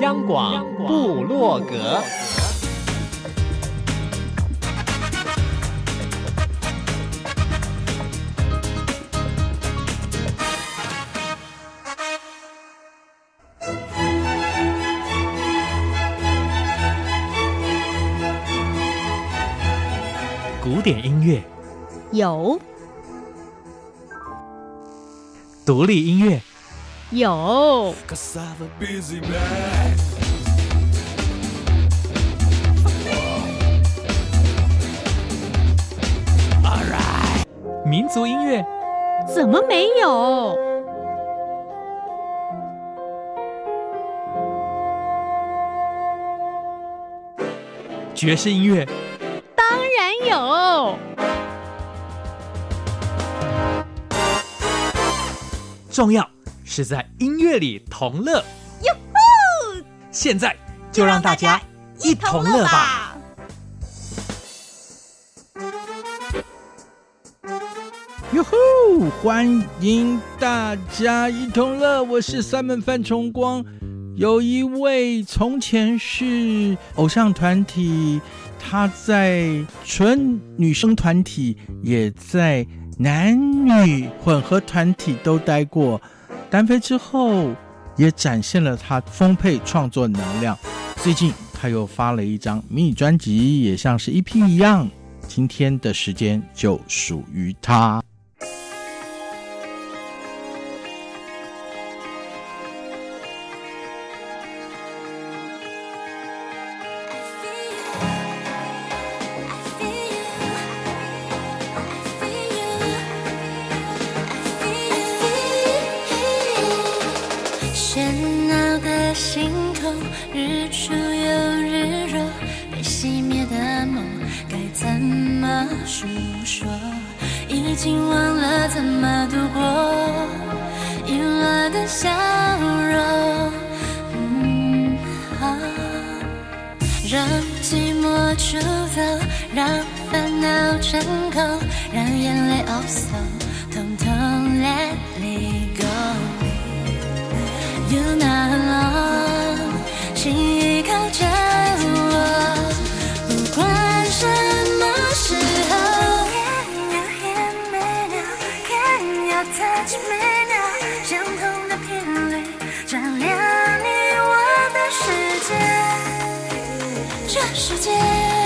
央广布洛格，古典音乐。有，独立音乐。有，民族音乐怎么没有？爵士音乐。当然有，重要。是在音乐里同乐，哟吼！现在就让大家一同乐吧！哟吼！欢迎大家一同乐，我是三门范崇光。有一位从前是偶像团体，他在纯女生团体，也在男女混合团体都待过。单飞之后，也展现了他丰沛创作能量。最近他又发了一张迷你专辑，也像是 EP 一样。今天的时间就属于他。这世界。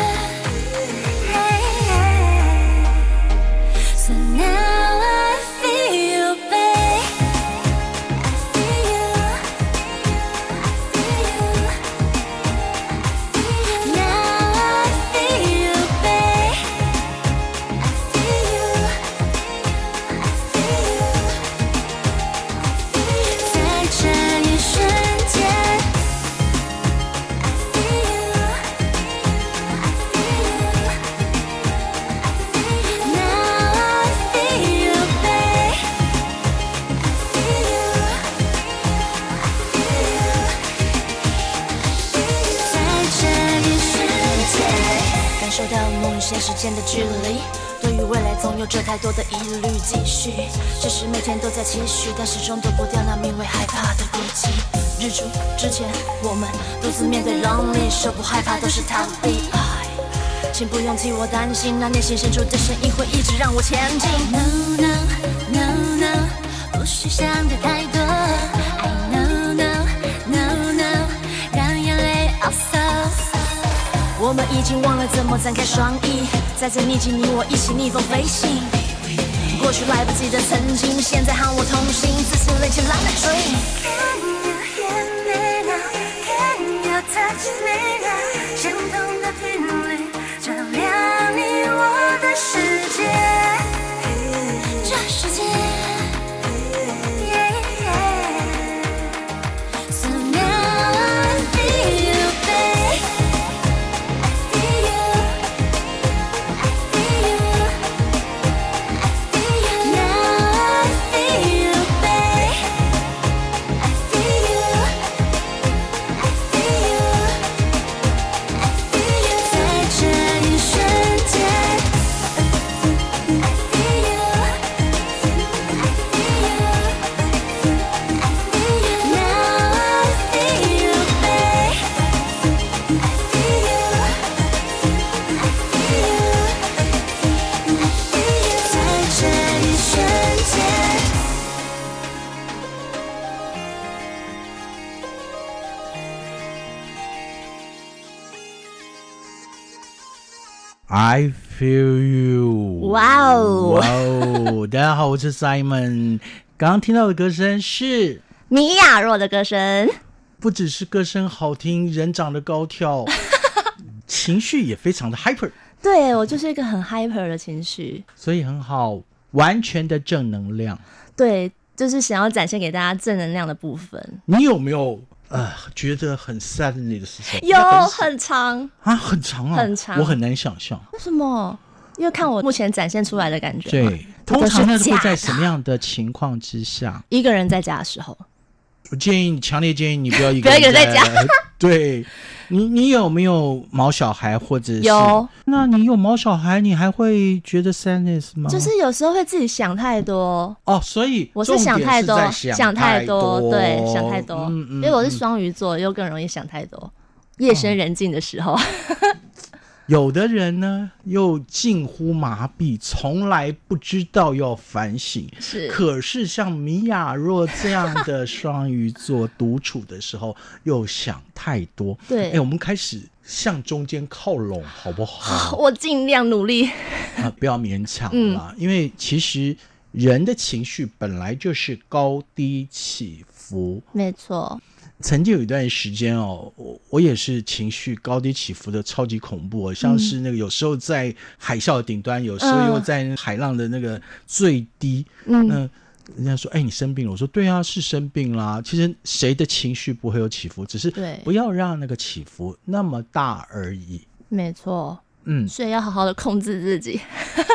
在期许，但始终躲不掉那名为害怕的孤寂。日出之前，我们独自面对 lonely，，说不害怕都是逃避。请不用替我担心，那内心深处的声音会一直让我前进。No no no no，不需想的太多。I know know know know，让眼泪 also。我们已经忘了怎么张开双翼。在这逆境，你我一起逆风飞行。来不及的曾经，现在和我同行，好，我是 Simon。刚刚听到的歌声是米亚若的歌声，不只是歌声好听，人长得高挑，情绪也非常的 hyper。对，我就是一个很 hyper 的情绪，所以很好，完全的正能量。对，就是想要展现给大家正能量的部分。你有没有？呃，觉得很 sad 的时候有很长啊，很长啊，很长，我很难想象为什么？因为看我目前展现出来的感觉，对，通常那是会在什么样的情况之下？一个人在家的时候，我建议你，强烈建议你不要一个人 一个人在家。对。你你有没有毛小孩或者是？有。那你有毛小孩，你还会觉得 sadness 吗？就是有时候会自己想太多哦，所以我是想太多，想太多，对，想太多。嗯嗯。因为我是双鱼座，又更容易想太多。夜深人静的时候。有的人呢，又近乎麻痹，从来不知道要反省。是，可是像米亚若这样的双鱼座，独处的时候又想太多。对，哎，我们开始向中间靠拢，好不好？我尽量努力。啊，不要勉强了，嗯，因为其实人的情绪本来就是高低起伏。没错。曾经有一段时间哦，我我也是情绪高低起伏的超级恐怖，哦，像是那个有时候在海啸的顶端，有时候又在海浪的那个最低。嗯，那人家说：“哎，你生病了？”我说：“对啊，是生病啦。”其实谁的情绪不会有起伏，只是不要让那个起伏那么大而已。没错。嗯，所以要好好的控制自己。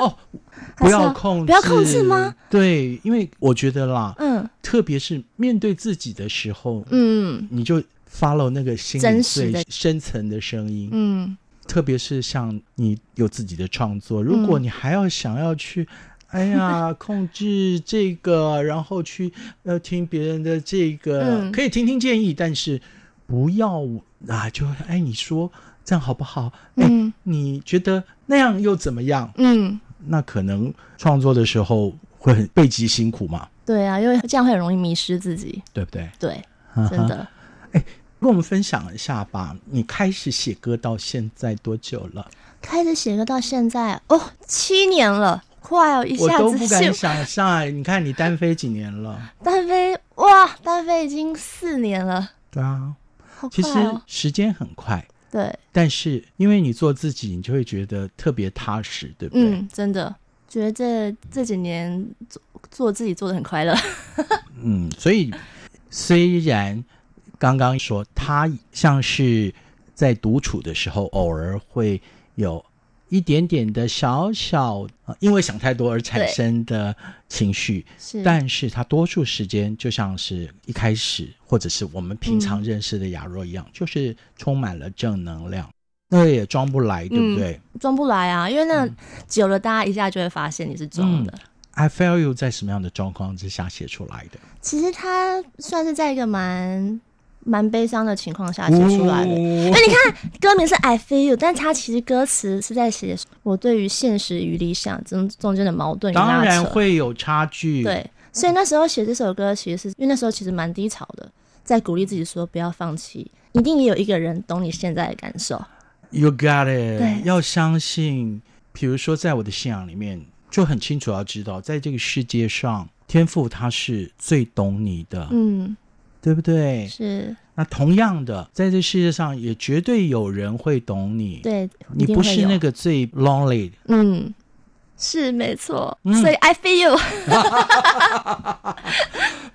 哦，不要控制，不要控制吗？对，因为我觉得啦，嗯，特别是面对自己的时候，嗯，你就 follow 那个心里最深层的声音，嗯，特别是像你有自己的创作，如果你还要想要去，嗯、哎呀，控制这个，然后去要听别人的这个，嗯、可以听听建议，但是不要啊，就哎，你说。这样好不好？嗯，你觉得那样又怎么样？嗯，那可能创作的时候会很背极辛苦嘛。对啊，因为这样会很容易迷失自己，对不对？对，真的。哎，跟我们分享一下吧。你开始写歌到现在多久了？开始写歌到现在哦，七年了，快哦，一下子我都不敢想象。你看你单飞几年了？单飞哇，单飞已经四年了。对啊，好快哦，其实时间很快。对，但是因为你做自己，你就会觉得特别踏实，对不对？嗯，真的觉得这这几年做做自己做的很快乐。嗯，所以虽然刚刚说他像是在独处的时候，偶尔会有。一点点的小小啊，因为想太多而产生的情绪，是，但是它多数时间就像是一开始，或者是我们平常认识的雅若一样，嗯、就是充满了正能量，那个也装不来，对不对？嗯、装不来啊，因为那久了，大家一下就会发现你是装的。嗯、I feel you 在什么样的状况之下写出来的？其实他算是在一个蛮。蛮悲伤的情况下写出来的，哎、哦、你看歌名是 I feel you，但它其实歌词是在写我对于现实与理想中中间的矛盾。当然会有差距。对，所以那时候写这首歌，其实是因为那时候其实蛮低潮的，在鼓励自己说不要放弃，一定也有一个人懂你现在的感受。You got it。对，要相信，比如说在我的信仰里面，就很清楚要知道，在这个世界上，天父他是最懂你的。嗯。对不对？是。那同样的，在这世界上也绝对有人会懂你。对，你不是那个最 lonely。嗯，是没错。嗯、所以 I feel you。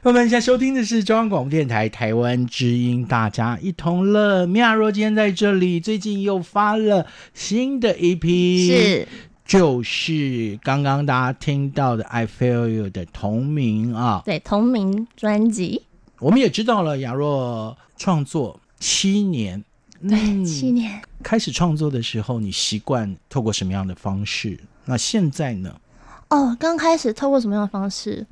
朋友们，现在收听的是中央广播电台台湾之音，大家一同乐。米亚若今天在这里，最近又发了新的一批，是，就是刚刚大家听到的 I feel you 的同名啊，对，同名专辑。我们也知道了，雅若创作七年，对，嗯、七年。开始创作的时候，你习惯透过什么样的方式？那现在呢？哦，刚开始透过什么样的方式？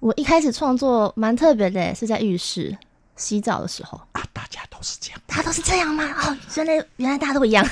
我一开始创作蛮特别的，是在浴室洗澡的时候啊。大家都是这样，大家都是这样吗？哦，原来原来大家都一样。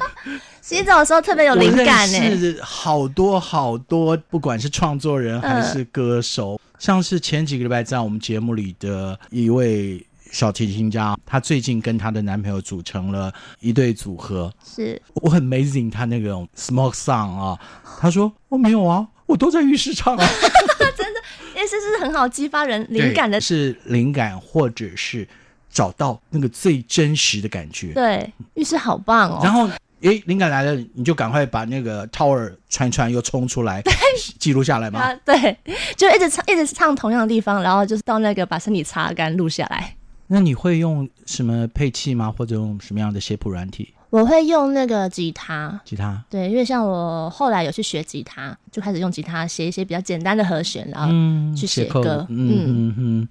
洗澡的时候特别有灵感呢。是好多好多，不管是创作人还是歌手。呃像是前几个礼拜在我们节目里的一位小提琴家，她最近跟她的男朋友组成了一对组合。是我很 amazing 她那种 smoke song 啊，她说我、哦、没有啊，我都在浴室唱啊，真的，因为这是很好激发人灵感的，是灵感或者是找到那个最真实的感觉。对，浴室好棒哦。然后。哎，灵感来了，你就赶快把那个 tower 传传又冲出来，记录下来吗？啊。对，就一直唱，一直唱同样的地方，然后就是到那个把身体擦干，录下来。那你会用什么配器吗？或者用什么样的写谱软体？我会用那个吉他。吉他。对，因为像我后来有去学吉他，就开始用吉他写一些比较简单的和弦，然后去写歌。嗯嗯嗯，嗯。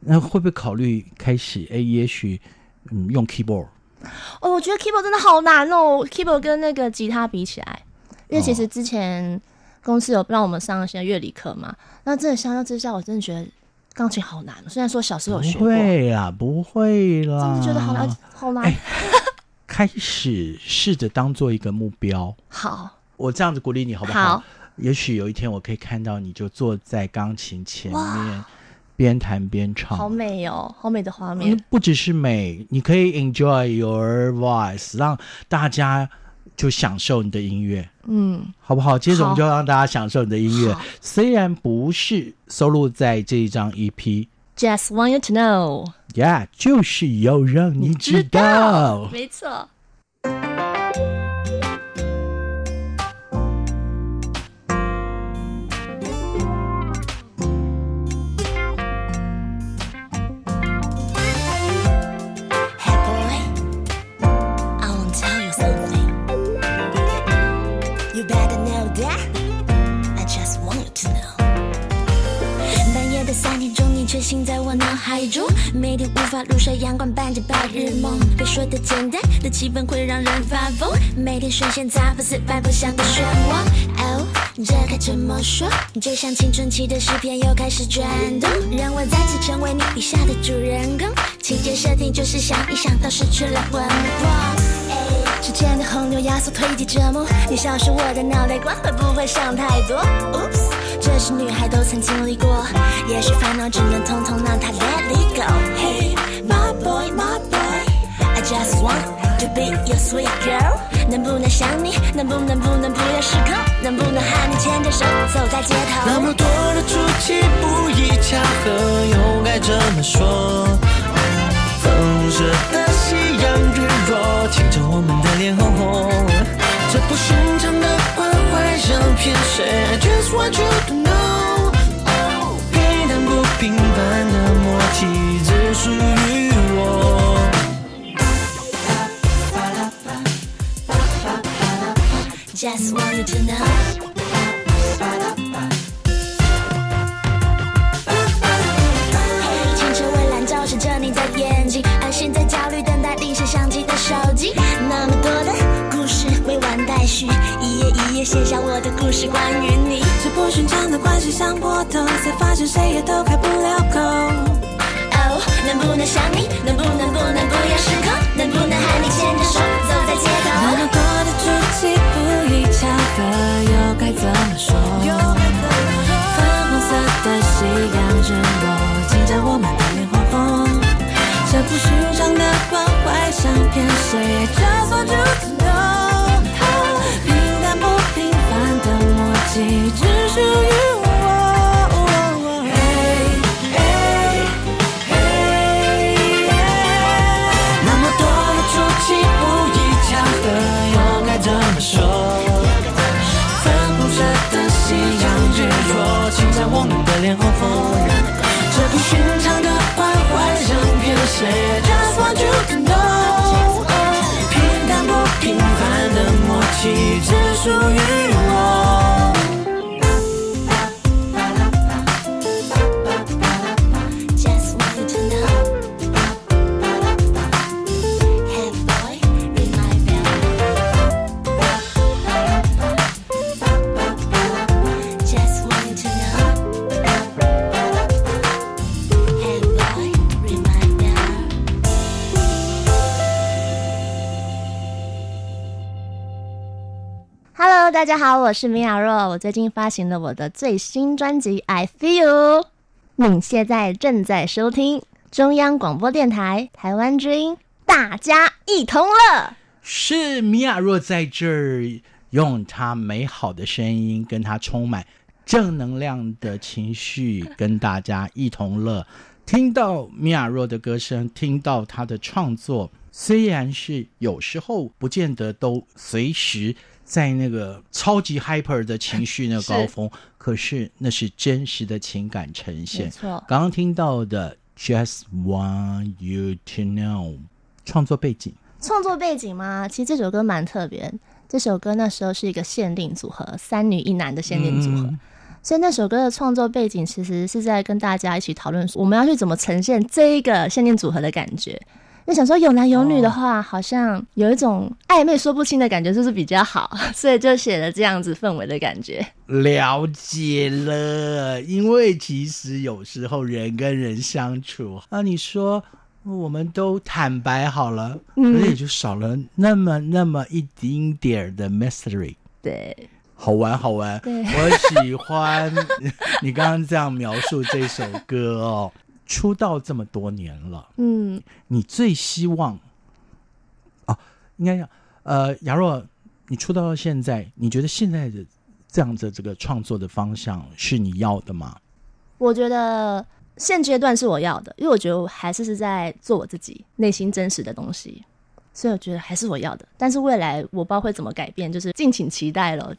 那会不会考虑开始？哎，也许嗯，用 keyboard。哦，我觉得 keyboard 真的好难哦，keyboard 跟那个吉他比起来，因为其实之前公司有让我们上一些乐理课嘛，那真的相较之下，我真的觉得钢琴好难。虽然说小时候有学过，不会啦，不会啦，真的觉得好难，好难。欸、开始试着当做一个目标，好，我这样子鼓励你好不好？好，也许有一天我可以看到你就坐在钢琴前面。边弹边唱，好美哦，好美的画面。不只是美，你可以 enjoy your voice，让大家就享受你的音乐，嗯，好不好？接着我们就让大家享受你的音乐，虽然不是收录在这一张 EP。Just want you to know，yeah，就是要让你知道，没错。心在我脑海中，每天无法入睡，阳光伴着白日梦。别说的简单的气氛会让人发疯，每天深陷杂不思百不想的漩涡。哦，这该怎么说？就像青春期的诗篇又开始转动，让我再次成为你笔下的主人公。情节设定就是想一想到失去了魂魄。时间的洪流压缩推挤折磨，你消失我的脑袋瓜会不会想太多？Oops，这是女孩都曾经历过，也许烦恼只能统统让它 let it go。Hey my boy my boy，I just want to be your sweet girl。能不能想你？能不能不能不要失控？能不能和你牵着手走在街头？那么多的出其不意巧合，又该怎么说？粉红日落，亲着我们的脸红红，这不寻常的关怀让骗谁？I just want you to know，平淡不平凡的默契只属于我。Just want you to know。一页一页写下我的故事，关于你。这不寻常的关系像波动，才发现谁也都开不了口。哦，能不能想你？能不能不能不要失控？能不能和你牵着手走在街头？那么多的出其不意巧合，又该怎么说？粉红色的夕阳日落，亲着我们的脸红红。这不寻常的关怀像骗谁 want you to know，的默契只属于我。Hey hey hey，那么多的出其不意巧合，又该怎么说？粉红色的夕阳日落，亲在我们的脸红红。这不寻常的关怀让骗谁？Just want you to know，平淡不平凡的默契只属于大家好，我是米娅若。我最近发行了我的最新专辑《I Feel You》，你现在正在收听中央广播电台台湾之音，大家一同乐。是米亚若在这儿，用她美好的声音，跟她充满正能量的情绪，跟大家一同乐。听到米亚若的歌声，听到她的创作，虽然是有时候不见得都随时在那个超级 hyper 的情绪那个高峰，是可是那是真实的情感呈现。没错，刚刚听到的 Just Want You to Know，创作背景。创作背景吗？其实这首歌蛮特别。这首歌那时候是一个限定组合，三女一男的限定组合。嗯所以那首歌的创作背景其实是在跟大家一起讨论，我们要去怎么呈现这一个限定组合的感觉。就想说有男有女的话，好像有一种暧昧说不清的感觉，就是比较好，所以就写了这样子氛围的感觉。了解了，因为其实有时候人跟人相处啊，你说我们都坦白好了，嗯，可是也就少了那么那么一丁点儿的 mystery。对。好玩，好玩，我喜欢 你刚刚这样描述这首歌哦。出道这么多年了，嗯，你最希望哦，应该讲，呃，雅若，你出道到现在，你觉得现在的这样的这个创作的方向是你要的吗？我觉得现阶段是我要的，因为我觉得我还是是在做我自己内心真实的东西，所以我觉得还是我要的。但是未来我不知道会怎么改变，就是敬请期待了。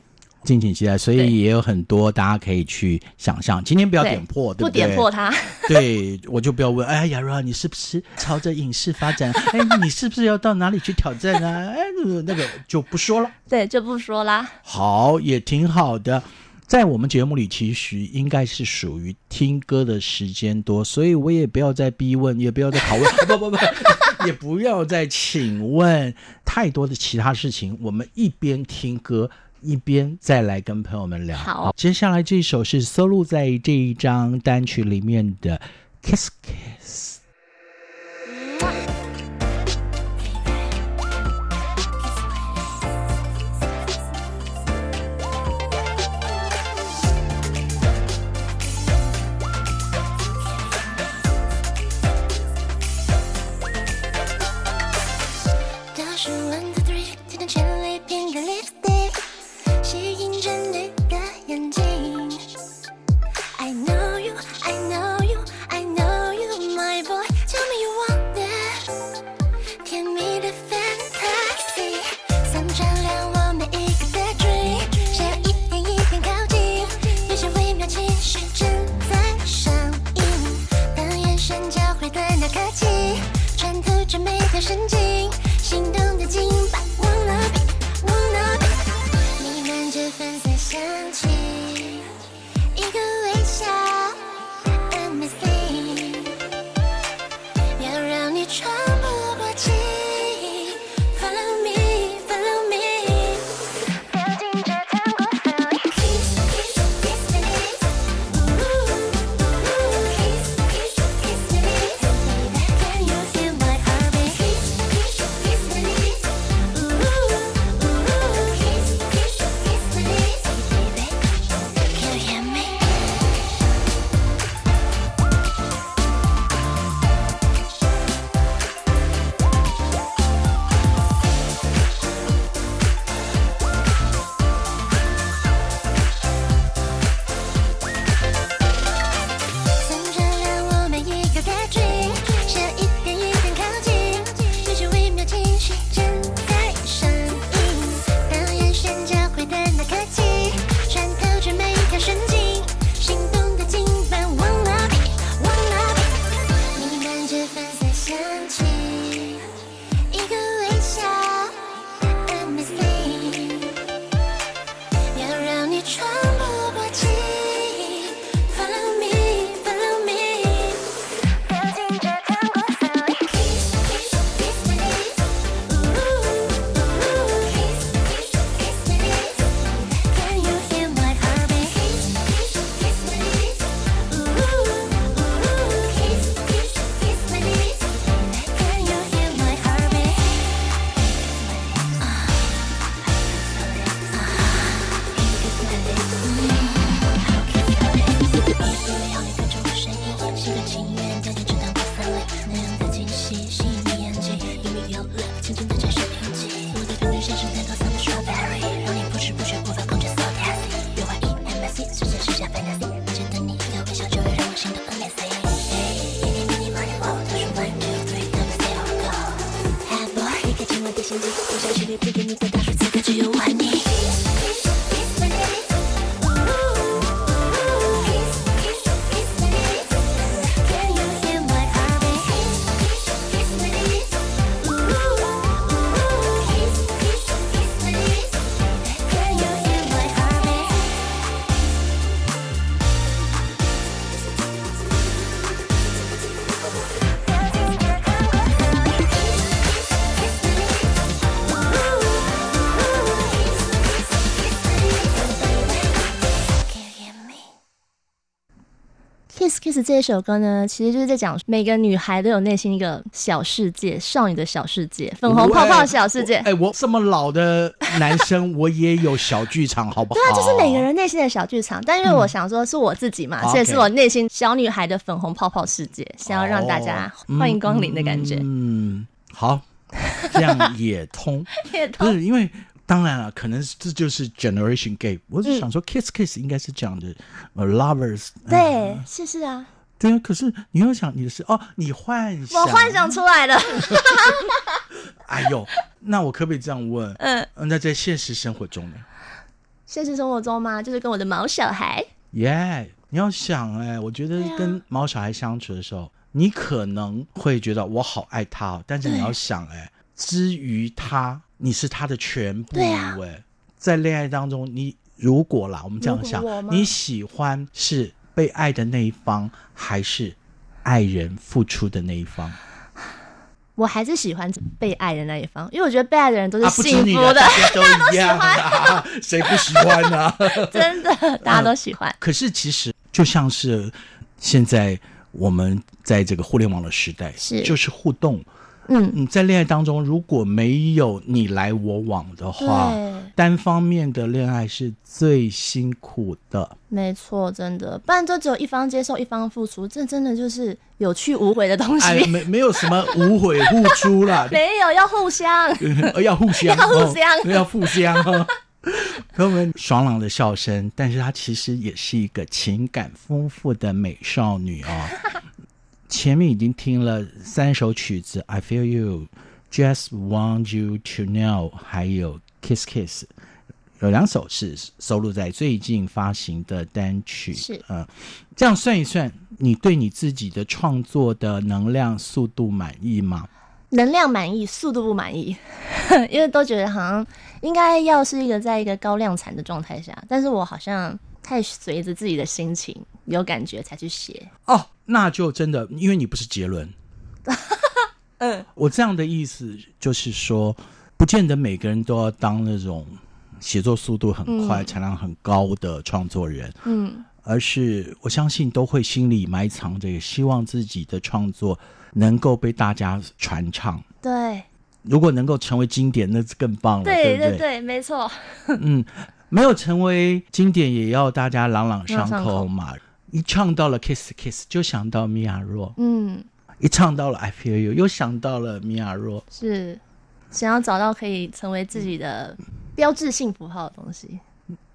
敬请期待，所以也有很多大家可以去想象。今天不要点破，对，对不对？不点破它。对，我就不要问。哎，亚若，你是不是朝着影视发展？哎，你是不是要到哪里去挑战啊？哎，那个就不说了。对，就不说啦。好，也挺好的。在我们节目里，其实应该是属于听歌的时间多，所以我也不要再逼问，也不要再拷问，不不不，也不要再请问太多的其他事情。我们一边听歌。一边再来跟朋友们聊。好，接下来这首是收录在这一张单曲里面的《Kiss Kiss》。神经心动的紧 Kiss 这一首歌呢，其实就是在讲每个女孩都有内心一个小世界，少女的小世界，粉红泡泡的小世界。哎，我这么老的男生，我也有小剧场，好不好？对啊，就是每个人内心的小剧场。但因为我想说，是我自己嘛，所以是我内心小女孩的粉红泡泡世界，想要让大家欢迎光临的感觉。嗯，好，这样也通，也通。不是因为。当然了，可能这就是 generation gap。我是想说，kiss kiss 应该是讲的，呃，lovers。对，是是啊。对啊，可是你又想你的是哦，你幻想，我幻想出来的。哎呦，那我可不可以这样问？嗯，那在现实生活中呢？现实生活中吗？就是跟我的毛小孩。耶，你要想哎，我觉得跟毛小孩相处的时候，你可能会觉得我好爱他，但是你要想哎，至于他。你是他的全部，对啊，在恋爱当中，你如果啦，我们这样想，你喜欢是被爱的那一方，还是爱人付出的那一方？我还是喜欢被爱的那一方，因为我觉得被爱的人都是幸福的，大家都一样啊，谁不喜欢呢？真的，大家都喜欢。可是其实就像是现在我们在这个互联网的时代，是就是互动。嗯，嗯在恋爱当中，如果没有你来我往的话，单方面的恋爱是最辛苦的。没错，真的，不然就只有一方接受，一方付出，这真的就是有去无回的东西。哎、没 没有什么无悔付出啦，没有要互相，要互相，要互相，哦、要互相。朋友们爽朗的笑声，但是她其实也是一个情感丰富的美少女哦。前面已经听了三首曲子，I Feel You, Just Want You to Know，还有 Kiss Kiss，有两首是收录在最近发行的单曲。是，嗯，这样算一算，你对你自己的创作的能量、速度满意吗？能量满意，速度不满意，因为都觉得好像应该要是一个在一个高量产的状态下，但是我好像太随着自己的心情有感觉才去写哦。那就真的，因为你不是杰伦。嗯，我这样的意思就是说，不见得每个人都要当那种写作速度很快、产量很高的创作人。嗯，而是我相信都会心里埋藏着，希望自己的创作能够被大家传唱。对，如果能够成为经典，那是更棒了。对对对，没错。嗯，没有成为经典，也要大家朗朗上口嘛。一唱到了 Kiss Kiss，就想到米亚若。嗯，一唱到了 I Feel You，又想到了米亚若。是，想要找到可以成为自己的标志性符号的东西。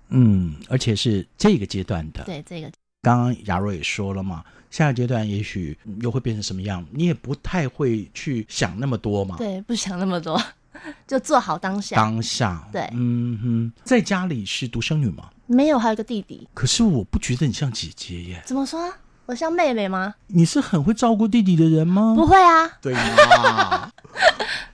嗯，而且是这个阶段的。对，这个。刚刚亚若也说了嘛，下个阶段也许又会变成什么样，你也不太会去想那么多嘛。对，不想那么多，就做好当下。当下。对，嗯哼，在家里是独生女吗？没有，还有一个弟弟。可是我不觉得你像姐姐耶。怎么说？我像妹妹吗？你是很会照顾弟弟的人吗？不会啊。对啊？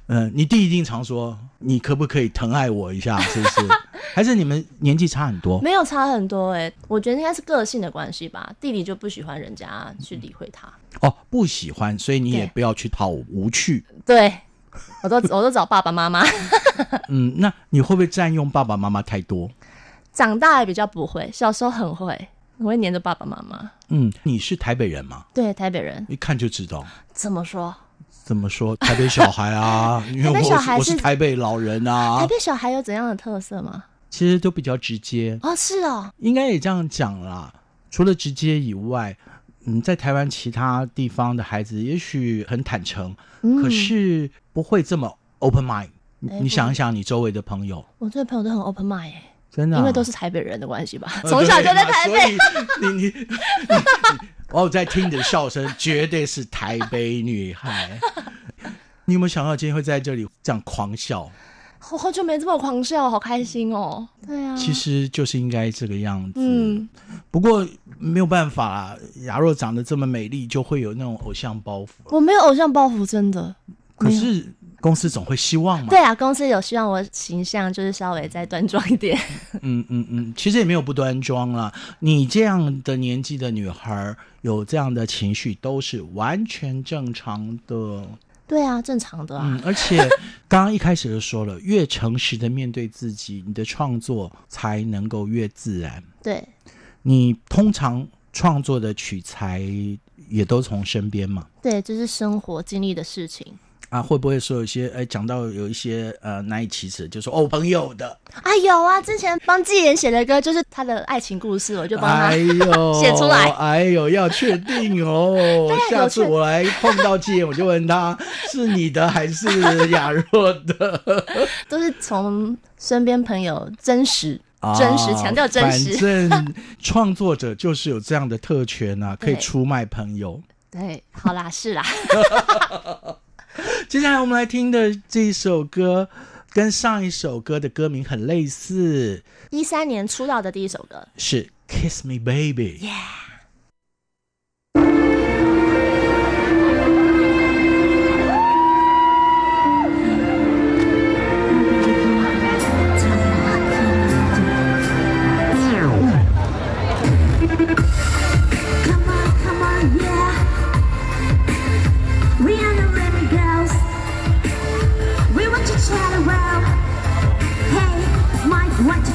嗯，你弟一定常说，你可不可以疼爱我一下？是不是？还是你们年纪差很多？没有差很多哎，我觉得应该是个性的关系吧。弟弟就不喜欢人家去理会他。哦，不喜欢，所以你也不要去讨无趣。对，我都我都找爸爸妈妈。嗯，那你会不会占用爸爸妈妈太多？长大也比较不会，小时候很会，我会黏着爸爸妈妈。嗯，你是台北人吗？对，台北人，一看就知道。怎么说？怎么说？台北小孩啊，因为我是，我是台北老人啊。台北小孩有怎样的特色吗？其实都比较直接哦，是哦，应该也这样讲啦。除了直接以外，嗯，在台湾其他地方的孩子也许很坦诚，嗯、可是不会这么 open mind。欸、你想一想，你周围的朋友，我这朋友都很 open mind 哎。真的、啊，因为都是台北人的关系吧，从小就在台北。你你你，我在听你的笑声，绝对是台北女孩。你有没有想到今天会在这里这样狂笑？我好久没这么狂笑，好开心哦。对啊，其实就是应该这个样子。嗯，不过没有办法啊，亚若长得这么美丽，就会有那种偶像包袱。我没有偶像包袱，真的。可是。公司总会希望嘛？对啊，公司有希望我形象就是稍微再端庄一点。嗯嗯嗯，其实也没有不端庄啦。你这样的年纪的女孩有这样的情绪都是完全正常的。对啊，正常的啊。嗯，而且刚刚一开始就说了，越诚实的面对自己，你的创作才能够越自然。对，你通常创作的取材也都从身边嘛？对，就是生活经历的事情。啊，会不会说有一些哎，讲到有一些呃难以启齿，就说哦朋友的啊有啊，之前帮纪言写的歌就是他的爱情故事，我就帮他 写出来。哎呦，要确定哦，下次我来碰到纪言，我就问他是你的还是雅若的，都是从身边朋友真实、啊、真实强调真实。反正创作者就是有这样的特权啊，可以出卖朋友。对，对，好啦，是啦。接下来我们来听的这一首歌，跟上一首歌的歌名很类似。一三年出道的第一首歌是《Kiss Me Baby》。Yeah。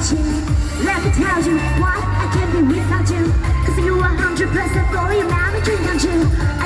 you. Let me tell you why I can't be without you. Cause you are 100% for you, now I'm dreaming on you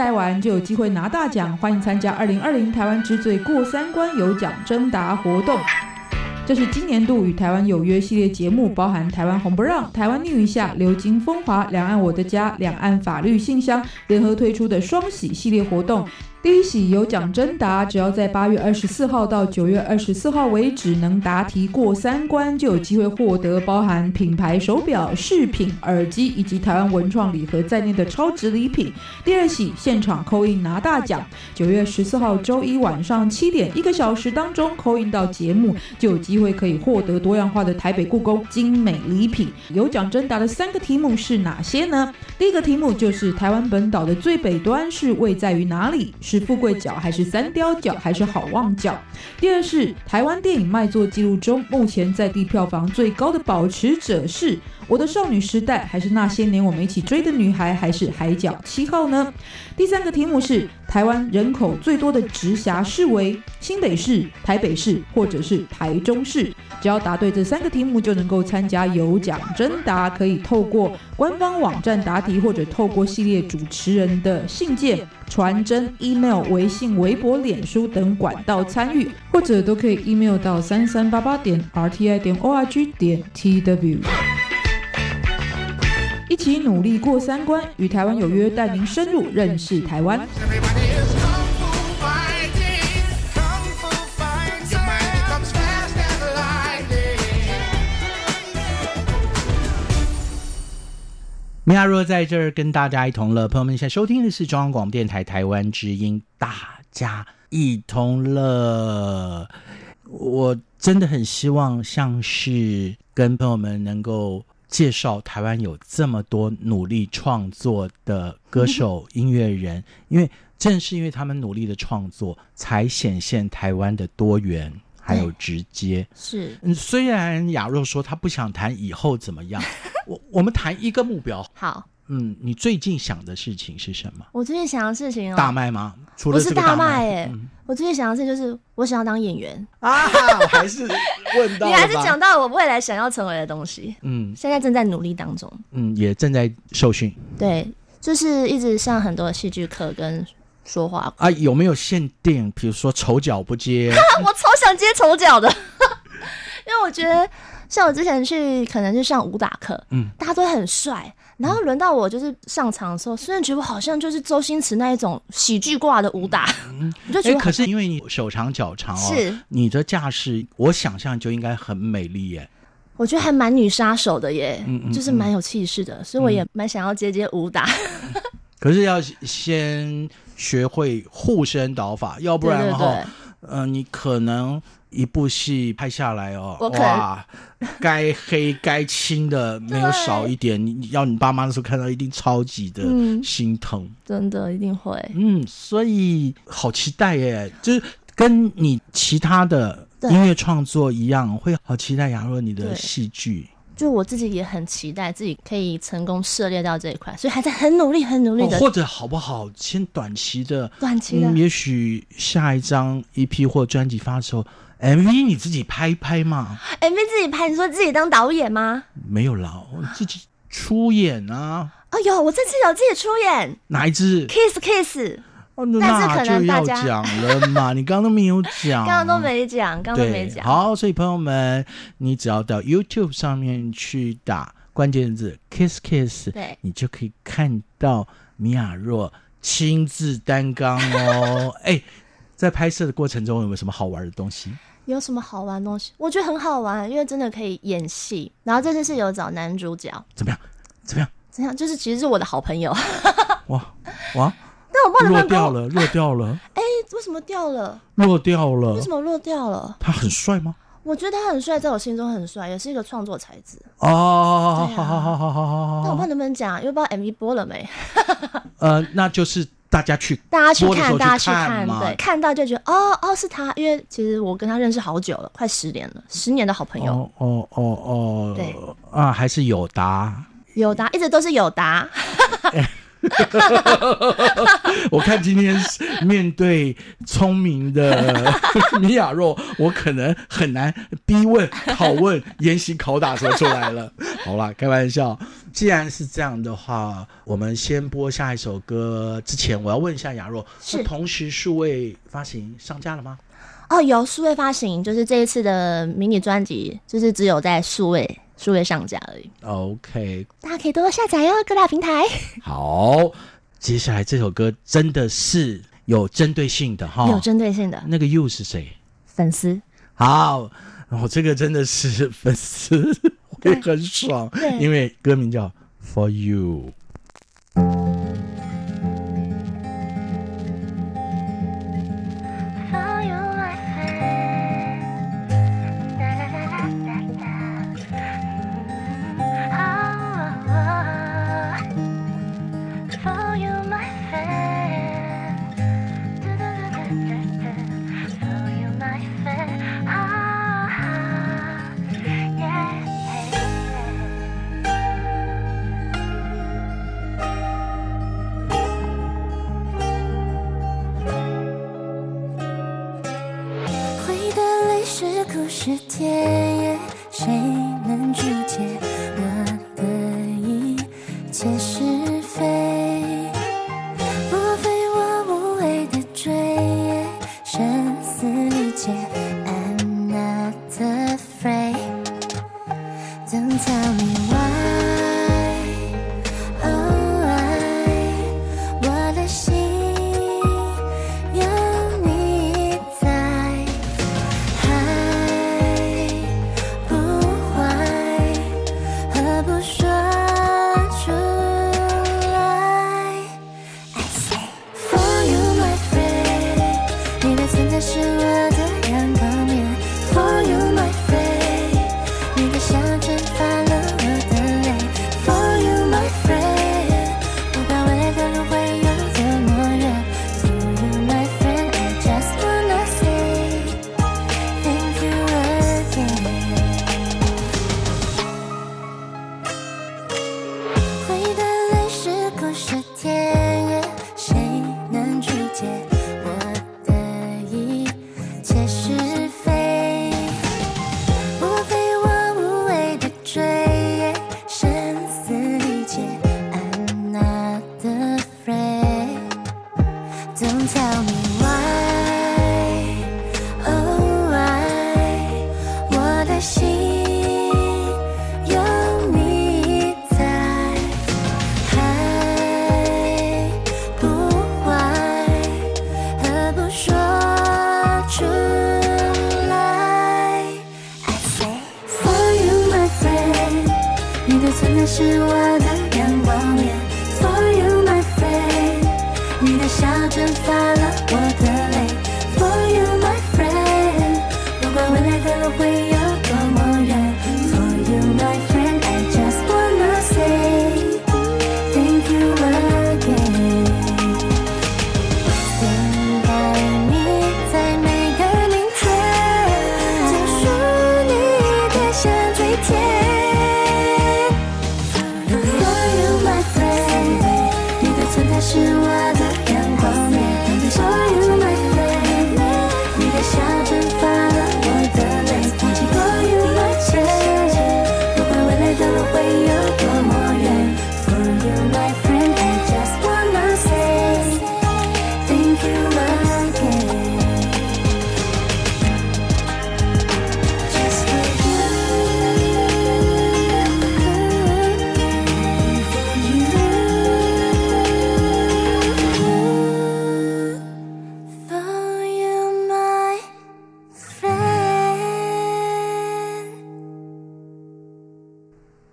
待完就有机会拿大奖，欢迎参加二零二零台湾之最过三关有奖征答活动。这是今年度与台湾有约系列节目，包含台湾红不让、台湾逆一下、流金风华、两岸我的家、两岸法律信箱联合推出的双喜系列活动。第一喜有奖征答，只要在八月二十四号到九月二十四号为止，能答题过三关，就有机会获得包含品牌手表、饰品、耳机以及台湾文创礼盒在内的超值礼品。第二喜现场扣印拿大奖，九月十四号周一晚上七点，一个小时当中扣印到节目，就有机会可以获得多样化的台北故宫精美礼品。有奖征答的三个题目是哪些呢？第一个题目就是台湾本岛的最北端是位在于哪里？是富贵角还是三貂角还是好望角？第二是台湾电影卖座记录中目前在地票房最高的保持者是我的少女时代还是那些年我们一起追的女孩还是海角七号呢？第三个题目是台湾人口最多的直辖市为新北市、台北市或者是台中市。只要答对这三个题目就能够参加有奖征答，可以透过官方网站答题或者透过系列主持人的信件。传真、email、微信、微博、脸书等管道参与，或者都可以 email 到三三八八点 rti 点 org 点 tw。一起努力过三关，与台湾有约，带您深入认识台湾。米亚若在这儿跟大家一同乐，朋友们现在收听的是中央广播电台台湾之音，大家一同乐。我真的很希望，像是跟朋友们能够介绍台湾有这么多努力创作的歌手、音乐人，因为正是因为他们努力的创作，才显现台湾的多元。还有直接是，嗯，虽然雅若说她不想谈以后怎么样，我我们谈一个目标。好，嗯，你最近想的事情是什么？我最近想的事情哦，大麦吗？除了不是大麦哎、欸嗯，我最近想的事情就是我想要当演员啊，我还是问到，你还是讲到我未来想要成为的东西。嗯，现在正在努力当中，嗯，也正在受训。对，就是一直上很多戏剧课跟。说话啊，有没有限定？比如说丑角不接，我超想接丑角的，因为我觉得像我之前去，可能是上武打课，嗯，大家都很帅，然后轮到我就是上场的时候，虽然觉得我好像就是周星驰那一种喜剧挂的武打，嗯，我就觉得、欸，可是因为你手长脚长哦，是你的架势，我想象就应该很美丽耶。我觉得还蛮女杀手的耶，嗯嗯嗯就是蛮有气势的，所以我也蛮想要接接武打。嗯、可是要先。学会护身导法，要不然的话，嗯、呃，你可能一部戏拍下来哦，哇，该黑该青的没有少一点，你要你爸妈的时候看到一定超级的心疼，嗯、真的一定会，嗯，所以好期待耶，就是跟你其他的音乐创作一样，会好期待雅若你的戏剧。就我自己也很期待自己可以成功涉猎到这一块，所以还在很努力、很努力的。哦、或者好不好？先短期的，短期的，嗯、也许下一张 EP 或专辑发的时候，MV 你自己拍拍嘛。MV 自己拍，你说自己当导演吗？没有啦，我自己出演啊。哎呦，我这次有自己出演，哪一支？Kiss Kiss。但是可能大家讲了嘛，你刚刚都没有讲，刚刚都没讲，刚刚都没讲。好，所以朋友们，你只要到 YouTube 上面去打关键字 “Kiss Kiss”，对，你就可以看到米亚若亲自担纲哦。哎，在拍摄的过程中有没有什么好玩的东西？有什么好玩的东西？我觉得很好玩，因为真的可以演戏。然后这次是有找男主角，怎么样？怎么样？怎样？就是其实是我的好朋友。哇哇！落掉了，落掉了。哎、欸，为什么掉了？落掉了。为什么落掉了？他很帅吗？我觉得他很帅，在我心中很帅，也是一个创作才子。哦，好好好好好好。那我不知道能不能讲，因为不知道 MV 播了没。呃，那就是大家去，大家去看，大家去看，对，看到就觉得哦哦是他，因为其实我跟他认识好久了，快十年了，十年的好朋友。哦哦哦哦。对啊，还是友达。友达一直都是友达。我看今天面对聪明的 米亚若，我可能很难逼问、拷问、严刑拷打说出来了。好啦，开玩笑。既然是这样的话，我们先播下一首歌。之前我要问一下雅若，是同时数位发行上架了吗？哦，有数位发行，就是这一次的迷你专辑，就是只有在数位数位上架而已。OK，大家可以多多下载哟，各大平台。好，接下来这首歌真的是有针对性的哈，有针对性的。那个 you 是谁？粉丝。好，我、哦、这个真的是粉丝会 很爽，因为歌名叫 For You。是我的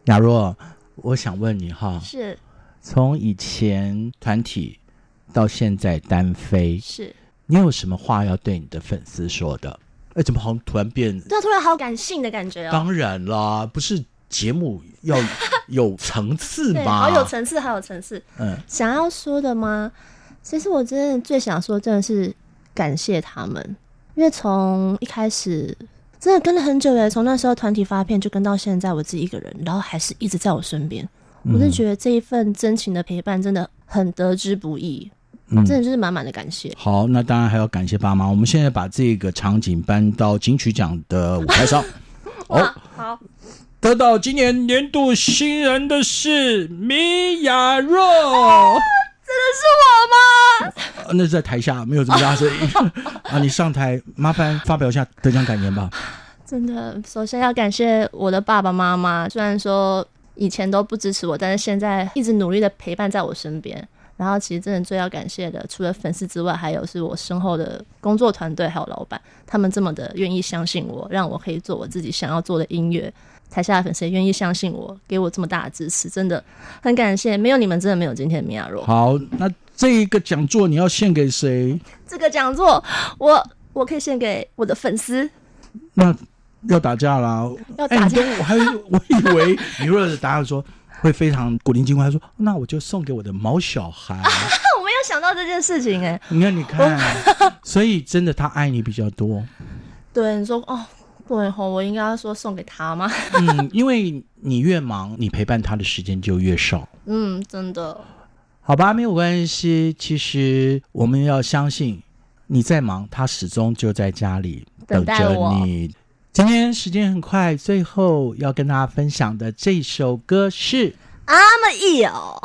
雅若，我想问你哈，是，从以前团体到现在单飞，是你有什么话要对你的粉丝说的？哎，怎么好像突然变？对，突然好感性的感觉哦。当然啦，不是节目要 有层次吗？好有层次，好有层次。嗯，想要说的吗？其实我真的最想说，真的是感谢他们，因为从一开始。真的跟了很久耶，从那时候团体发片就跟到现在，我自己一个人，然后还是一直在我身边。嗯、我是觉得这一份真情的陪伴真的很得之不易，嗯、真的就是满满的感谢。好，那当然还要感谢爸妈。我们现在把这个场景搬到金曲奖的舞台上。哇哦，好，得到今年年度新人的是米雅若。真的是我吗？呃 那是在台下没有这么大声音 啊！你上台，麻烦发表一下得奖感言吧。真的，首先要感谢我的爸爸妈妈，虽然说以前都不支持我，但是现在一直努力的陪伴在我身边。然后，其实真的最要感谢的，除了粉丝之外，还有是我身后的工作团队还有老板，他们这么的愿意相信我，让我可以做我自己想要做的音乐。台下的粉丝也愿意相信我，给我这么大的支持，真的很感谢。没有你们，真的没有今天的米亚若。好，那这一个讲座你要献给谁？这个讲座，我我可以献给我的粉丝。那要打架啦！要打架，欸、我还我以为米若的答案说。会非常古灵精怪，他说：“那我就送给我的毛小孩。啊 ”我没有想到这件事情哎、欸。你看，你看，所以真的他爱你比较多。对，你说哦，对吼，我应该要说送给他吗？嗯，因为你越忙，你陪伴他的时间就越少。嗯，真的。好吧，没有关系。其实我们要相信，你在忙，他始终就在家里等着你。今天时间很快，最后要跟大家分享的这首歌是《I'm ill》。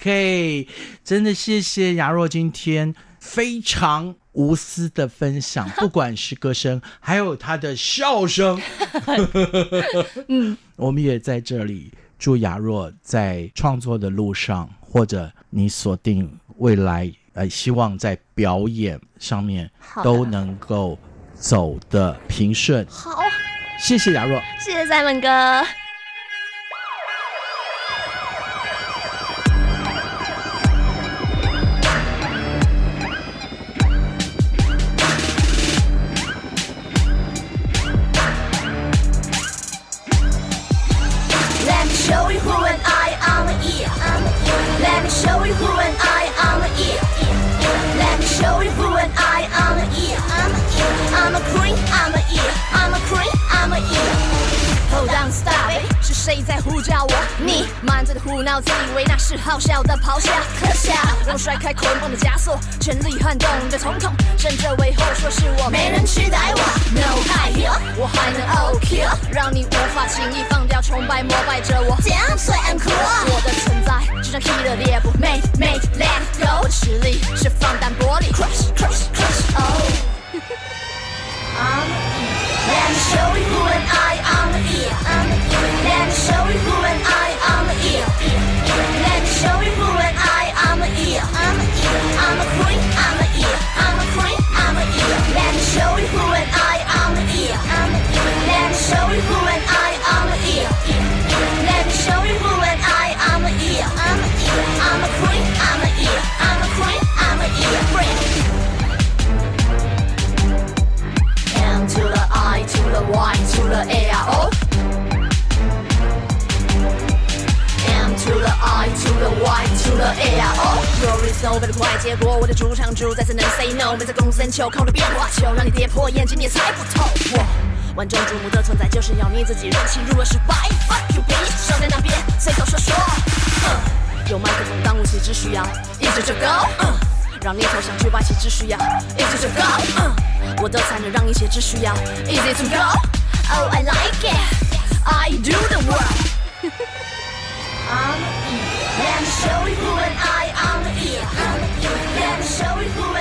OK，真的谢谢雅若今天非常无私的分享，不管是歌声，还有他的笑声。嗯，我们也在这里祝雅若在创作的路上，或者你锁定未来，呃，希望在表演上面都能够。走得平顺，好，谢谢雅若，谢谢 Simon 哥。谁在呼叫我？你满嘴的胡闹，自以为那是好笑的咆哮，可笑。让我甩开捆绑的枷锁，全力撼动的瞳孔，甚至为后说是我没人取代我。No high heel，我还能 kill，让你无法轻易放掉崇拜膜拜着我。Damn sweet and cool，我的存在就像 Kid 的猎捕，Make make let go，我的实力是放胆玻璃 Your result 飞得快，结果我的主场主宰，怎能 say no？没在公司求靠的变化球，让你跌破眼镜，你也猜不透。我万众瞩目的存在，就是要你自己认清，如果失败，fuck you bitch，少在那边随口说说。有麦克风当武器，只需要一直就够。让你投降去霸气，只需要一直就够。我的才能让一切只需要 easy to go。Oh I like it, I do the work。I'm Let me show you who and I am the. Let me show you who